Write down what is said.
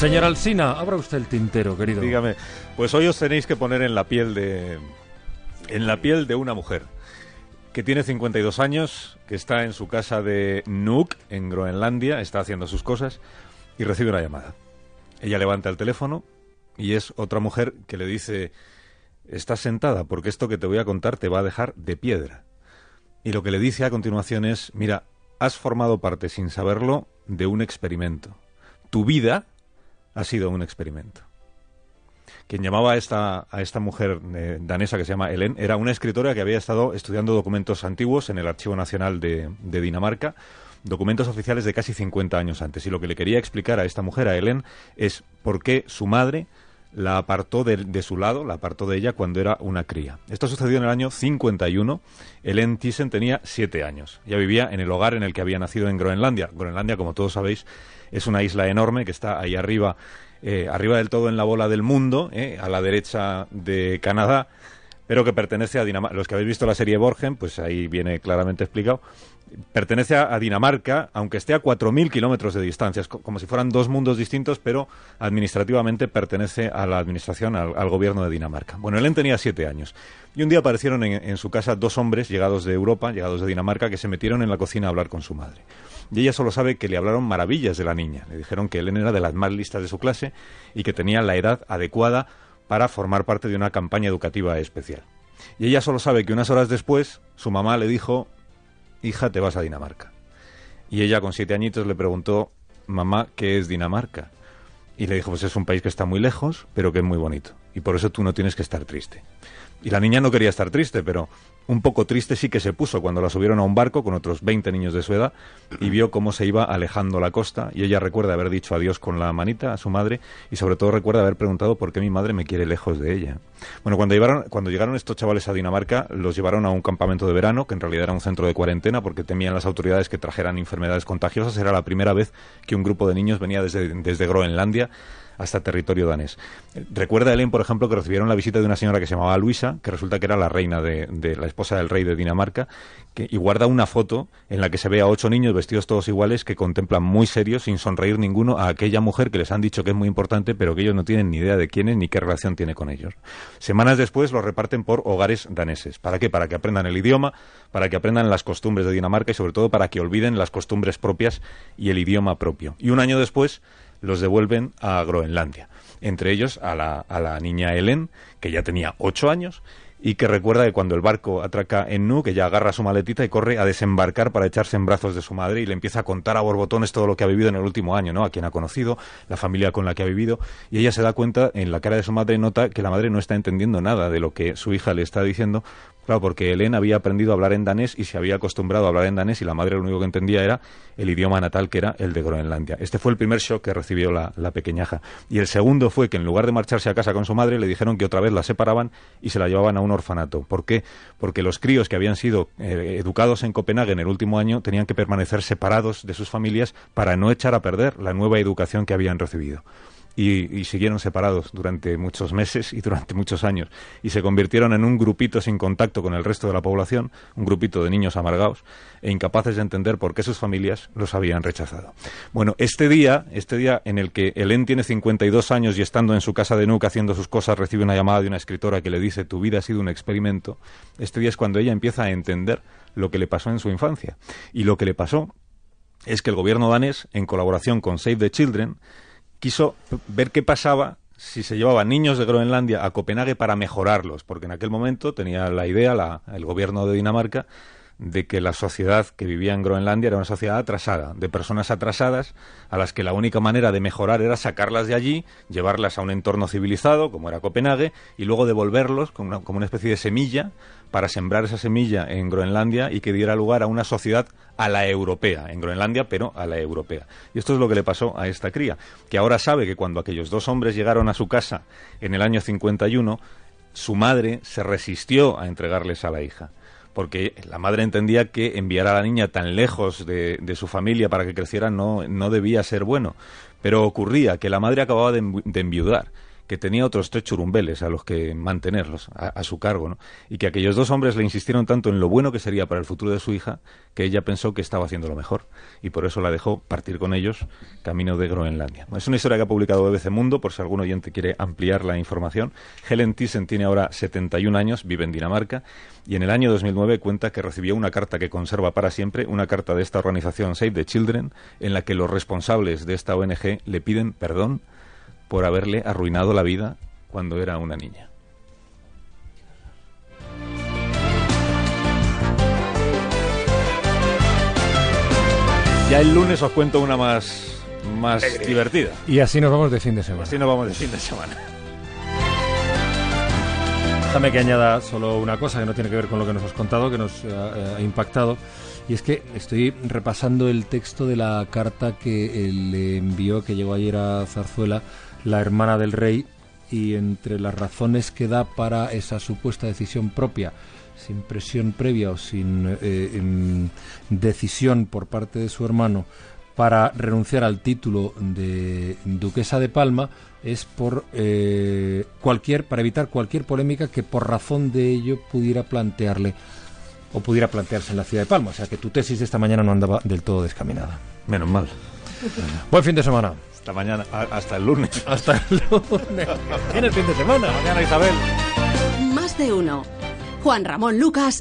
Señor Alsina, abra usted el tintero, querido. Dígame, pues hoy os tenéis que poner en la piel de en la piel de una mujer que tiene 52 años, que está en su casa de Nuuk, en Groenlandia, está haciendo sus cosas y recibe una llamada. Ella levanta el teléfono y es otra mujer que le dice, estás sentada porque esto que te voy a contar te va a dejar de piedra. Y lo que le dice a continuación es, mira, has formado parte sin saberlo de un experimento. Tu vida ha sido un experimento. Quien llamaba a esta, a esta mujer eh, danesa que se llama Helen era una escritora que había estado estudiando documentos antiguos en el Archivo Nacional de, de Dinamarca, documentos oficiales de casi 50 años antes. Y lo que le quería explicar a esta mujer, a Helen, es por qué su madre la apartó de, de, su lado, la apartó de ella cuando era una cría. Esto sucedió en el año 51. Helen Thyssen tenía siete años. Ya vivía en el hogar en el que había nacido en Groenlandia. Groenlandia, como todos sabéis, es una isla enorme que está ahí arriba, eh, arriba del todo en la bola del mundo, eh, a la derecha de Canadá, pero que pertenece a Dinamarca. Los que habéis visto la serie Borgen, pues ahí viene claramente explicado pertenece a, Dinamarca, aunque esté a 4.000 kilómetros de distancia, como si fueran dos mundos distintos, pero administrativamente pertenece a la administración, al, gobierno de Dinamarca. Bueno, Helen tenía siete años y un día aparecieron en, su casa dos hombres llegados de Europa, llegados de Dinamarca, que se metieron en la cocina a hablar con su madre. Y ella solo sabe que le hablaron maravillas de la niña. Le dijeron que Helen era de las más listas de su clase y que tenía la edad adecuada para formar parte de una campaña educativa especial. Y ella solo sabe que unas horas después su mamá le dijo hija, te vas a Dinamarca. Y ella con siete añitos le preguntó, mamá, ¿qué es Dinamarca? Y le dijo, pues es un país que está muy lejos, pero que es muy bonito. Y por eso tú no tienes que estar triste. Y la niña no quería estar triste, pero un poco triste sí que se puso cuando la subieron a un barco con otros 20 niños de su edad y vio cómo se iba alejando la costa y ella recuerda haber dicho adiós con la manita a su madre y sobre todo recuerda haber preguntado por qué mi madre me quiere lejos de ella. Bueno, cuando llegaron, cuando llegaron estos chavales a Dinamarca, los llevaron a un campamento de verano, que en realidad era un centro de cuarentena porque temían las autoridades que trajeran enfermedades contagiosas. Era la primera vez que un grupo de niños venía desde, desde Groenlandia hasta territorio danés. Recuerda Helen, por ejemplo, que recibieron la visita de una señora que se llamaba Luisa, que resulta que era la reina de, la esposa del rey de Dinamarca, y guarda una foto en la que se ve a ocho niños vestidos todos iguales que contemplan muy serios, sin sonreír ninguno, a aquella mujer que les han dicho que es muy importante, pero que ellos no tienen ni idea de quién es ni qué relación tiene con ellos. Semanas después los reparten por hogares daneses. ¿Para qué? Para que aprendan el idioma, para que aprendan las costumbres de Dinamarca y sobre todo para que olviden las costumbres propias y el idioma propio. Y un año después los devuelven a Groenlandia. Entre ellos a la, a la niña Helen, que ya tenía ocho años, y que recuerda que cuando el barco atraca en Nu, que ya agarra su maletita y corre a desembarcar para echarse en brazos de su madre y le empieza a contar a borbotones todo lo que ha vivido en el último año, ¿no? A quien ha conocido, la familia con la que ha vivido, y ella se da cuenta en la cara de su madre nota que la madre no está entendiendo nada de lo que su hija le está diciendo, Claro, porque Elena había aprendido a hablar en danés y se había acostumbrado a hablar en danés y la madre lo único que entendía era el idioma natal que era el de Groenlandia. Este fue el primer shock que recibió la, pequeñaja. Y el segundo fue que en lugar de marcharse a casa con su madre le dijeron que otra vez la separaban y se la llevaban a un orfanato. ¿Por qué? Porque los críos que habían sido eh, educados en Copenhague en el último año tenían que permanecer separados de sus familias para no echar a perder la nueva educación que habían recibido y, siguieron separados durante muchos meses y durante muchos años y se convirtieron en un grupito sin contacto con el resto de la población, un grupito de niños amargados e incapaces de entender por qué sus familias los habían rechazado. Bueno, este día, este día en el que Helen tiene 52 años y estando en su casa de Nuca haciendo sus cosas recibe una llamada de una escritora que le dice tu vida ha sido un experimento, este día es cuando ella empieza a entender lo que le pasó en su infancia. Y lo que le pasó es que el gobierno danés, en colaboración con Save the Children, quiso ver qué pasaba si se llevaban niños de Groenlandia a Copenhague para mejorarlos, porque en aquel momento tenía la idea la, el gobierno de Dinamarca de que la sociedad que vivía en Groenlandia era una sociedad atrasada, de personas atrasadas a las que la única manera de mejorar era sacarlas de allí, llevarlas a un entorno civilizado, como era Copenhague, y luego devolverlos como una, como una especie de semilla para sembrar esa semilla en Groenlandia y que diera lugar a una sociedad a la europea, en Groenlandia, pero a la europea. Y esto es lo que le pasó a esta cría, que ahora sabe que cuando aquellos dos hombres llegaron a su casa en el año 51, su madre se resistió a entregarles a la hija porque la madre entendía que enviar a la niña tan lejos de, su familia para que creciera no, no, debía ser bueno. Pero ocurría que la madre acababa de enviudar que tenía otros tres churumbeles a los que mantenerlos a, su cargo, ¿no? y que aquellos dos hombres le insistieron tanto en lo bueno que sería para el futuro de su hija que ella pensó que estaba haciendo lo mejor y por eso la dejó partir con ellos camino de Groenlandia. Es una historia que ha publicado BBC Mundo por si algún oyente quiere ampliar la información. Helen Thyssen tiene ahora 71 años, vive en Dinamarca y en el año 2009 cuenta que recibió una carta que conserva para siempre, una carta de esta organización Save the Children, en la que los responsables de esta ONG le piden perdón por haberle arruinado la vida cuando era una niña. Ya el lunes os cuento una más, más divertida. Y así nos vamos de fin de semana. Así nos vamos de fin de semana. Déjame que añada solo una cosa que no tiene que ver con lo que nos has contado, que nos ha, ha impactado. Y es que estoy repasando el texto de la carta que le envió, que llegó ayer a Zarzuela, la hermana del rey, y entre las razones que da para esa supuesta decisión propia, sin presión previa o sin eh, decisión por parte de su hermano, para renunciar al título de duquesa de Palma es por eh, cualquier para evitar cualquier polémica que por razón de ello pudiera plantearle o pudiera plantearse en la ciudad de Palma. O sea que tu tesis de esta mañana no andaba del todo descaminada. Menos mal. Buen fin de semana. Hasta mañana, hasta el lunes. Hasta el lunes. Tienes fin de semana. Mañana Isabel. Más de uno. Juan Ramón Lucas